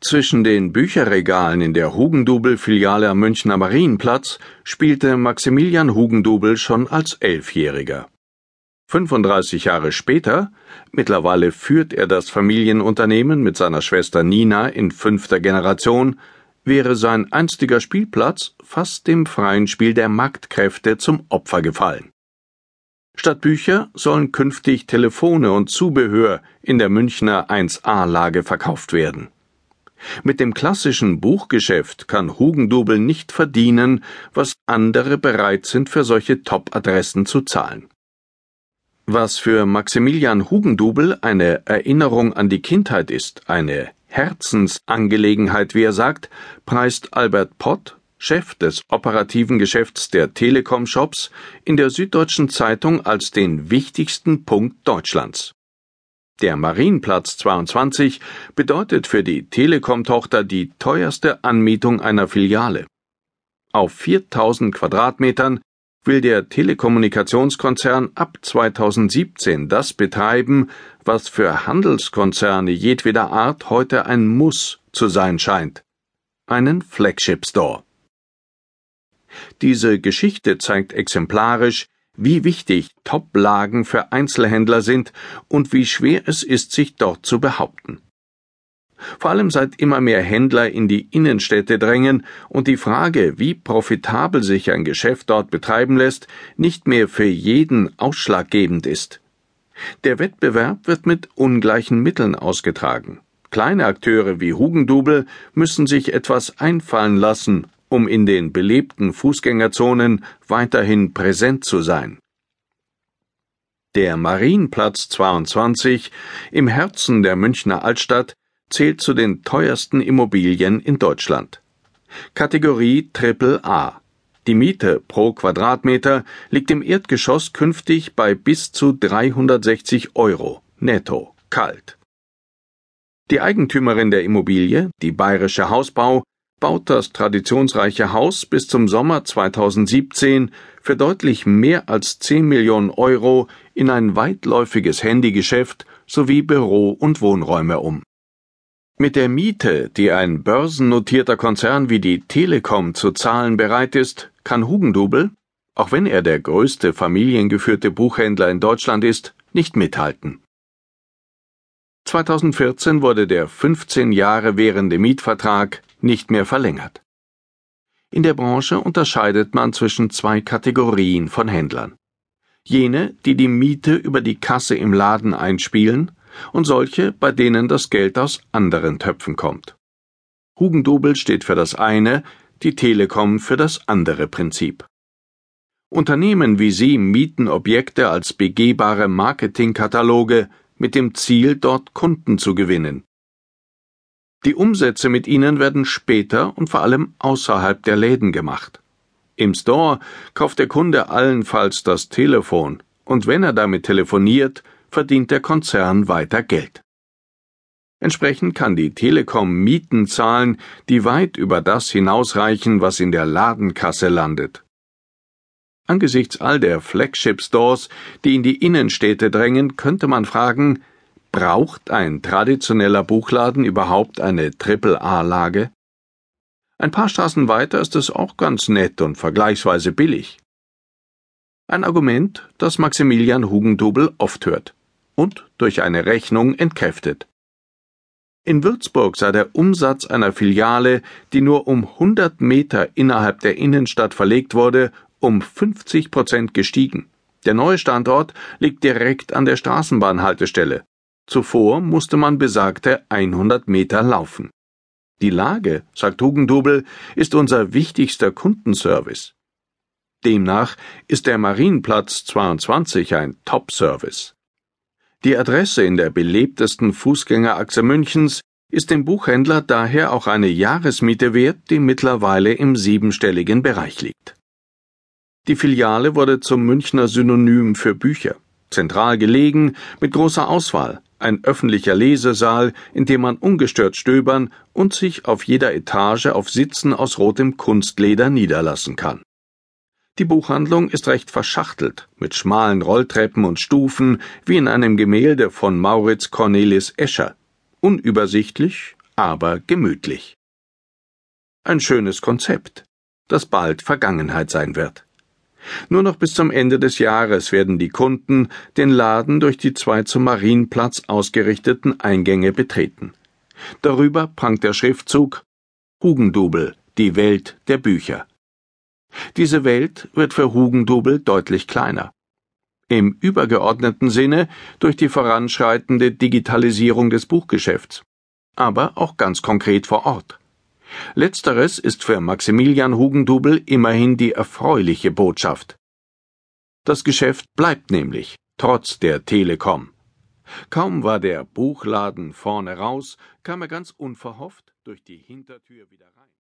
Zwischen den Bücherregalen in der Hugendubel-Filiale am Münchner Marienplatz spielte Maximilian Hugendubel schon als Elfjähriger. 35 Jahre später, mittlerweile führt er das Familienunternehmen mit seiner Schwester Nina in fünfter Generation, wäre sein einstiger Spielplatz fast dem freien Spiel der Marktkräfte zum Opfer gefallen. Statt Bücher sollen künftig Telefone und Zubehör in der Münchner 1A-Lage verkauft werden. Mit dem klassischen Buchgeschäft kann Hugendubel nicht verdienen, was andere bereit sind, für solche Top-Adressen zu zahlen. Was für Maximilian Hugendubel eine Erinnerung an die Kindheit ist, eine Herzensangelegenheit, wie er sagt, preist Albert Pott, Chef des operativen Geschäfts der Telekom-Shops, in der Süddeutschen Zeitung als den wichtigsten Punkt Deutschlands. Der Marienplatz 22 bedeutet für die Telekom-Tochter die teuerste Anmietung einer Filiale. Auf 4000 Quadratmetern will der Telekommunikationskonzern ab 2017 das betreiben, was für Handelskonzerne jedweder Art heute ein Muss zu sein scheint. Einen Flagship Store. Diese Geschichte zeigt exemplarisch, wie wichtig Top-Lagen für Einzelhändler sind und wie schwer es ist, sich dort zu behaupten. Vor allem seit immer mehr Händler in die Innenstädte drängen und die Frage, wie profitabel sich ein Geschäft dort betreiben lässt, nicht mehr für jeden ausschlaggebend ist. Der Wettbewerb wird mit ungleichen Mitteln ausgetragen. Kleine Akteure wie Hugendubel müssen sich etwas einfallen lassen, um in den belebten Fußgängerzonen weiterhin präsent zu sein. Der Marienplatz 22 im Herzen der Münchner Altstadt zählt zu den teuersten Immobilien in Deutschland. Kategorie Triple A. Die Miete pro Quadratmeter liegt im Erdgeschoss künftig bei bis zu 360 Euro netto kalt. Die Eigentümerin der Immobilie, die Bayerische Hausbau, baut das traditionsreiche Haus bis zum Sommer 2017 für deutlich mehr als 10 Millionen Euro in ein weitläufiges Handygeschäft sowie Büro- und Wohnräume um. Mit der Miete, die ein börsennotierter Konzern wie die Telekom zu zahlen bereit ist, kann Hugendubel, auch wenn er der größte familiengeführte Buchhändler in Deutschland ist, nicht mithalten. 2014 wurde der 15 Jahre währende Mietvertrag nicht mehr verlängert. In der Branche unterscheidet man zwischen zwei Kategorien von Händlern. Jene, die die Miete über die Kasse im Laden einspielen, und solche, bei denen das Geld aus anderen Töpfen kommt. Hugendubel steht für das eine, die Telekom für das andere Prinzip. Unternehmen wie sie mieten Objekte als begehbare Marketingkataloge mit dem Ziel, dort Kunden zu gewinnen. Die Umsätze mit ihnen werden später und vor allem außerhalb der Läden gemacht. Im Store kauft der Kunde allenfalls das Telefon, und wenn er damit telefoniert, verdient der Konzern weiter Geld. Entsprechend kann die Telekom Mieten zahlen, die weit über das hinausreichen, was in der Ladenkasse landet. Angesichts all der Flagship Stores, die in die Innenstädte drängen, könnte man fragen, Braucht ein traditioneller Buchladen überhaupt eine Triple-A-Lage? Ein paar Straßen weiter ist es auch ganz nett und vergleichsweise billig. Ein Argument, das Maximilian Hugendubel oft hört und durch eine Rechnung entkräftet. In Würzburg sei der Umsatz einer Filiale, die nur um 100 Meter innerhalb der Innenstadt verlegt wurde, um 50 Prozent gestiegen. Der neue Standort liegt direkt an der Straßenbahnhaltestelle. Zuvor musste man besagte 100 Meter laufen. Die Lage, sagt Hugendubel, ist unser wichtigster Kundenservice. Demnach ist der Marienplatz 22 ein Top-Service. Die Adresse in der belebtesten Fußgängerachse Münchens ist dem Buchhändler daher auch eine Jahresmiete wert, die mittlerweile im siebenstelligen Bereich liegt. Die Filiale wurde zum Münchner Synonym für Bücher, zentral gelegen, mit großer Auswahl, ein öffentlicher Lesesaal, in dem man ungestört stöbern und sich auf jeder Etage auf Sitzen aus rotem Kunstleder niederlassen kann. Die Buchhandlung ist recht verschachtelt, mit schmalen Rolltreppen und Stufen, wie in einem Gemälde von Mauritz Cornelis Escher. Unübersichtlich, aber gemütlich. Ein schönes Konzept, das bald Vergangenheit sein wird. Nur noch bis zum Ende des Jahres werden die Kunden den Laden durch die zwei zum Marienplatz ausgerichteten Eingänge betreten. Darüber prangt der Schriftzug Hugendubel, die Welt der Bücher. Diese Welt wird für Hugendubel deutlich kleiner. Im übergeordneten Sinne durch die voranschreitende Digitalisierung des Buchgeschäfts, aber auch ganz konkret vor Ort. Letzteres ist für Maximilian Hugendubel immerhin die erfreuliche Botschaft. Das Geschäft bleibt nämlich, trotz der Telekom. Kaum war der Buchladen vorne raus, kam er ganz unverhofft durch die Hintertür wieder rein.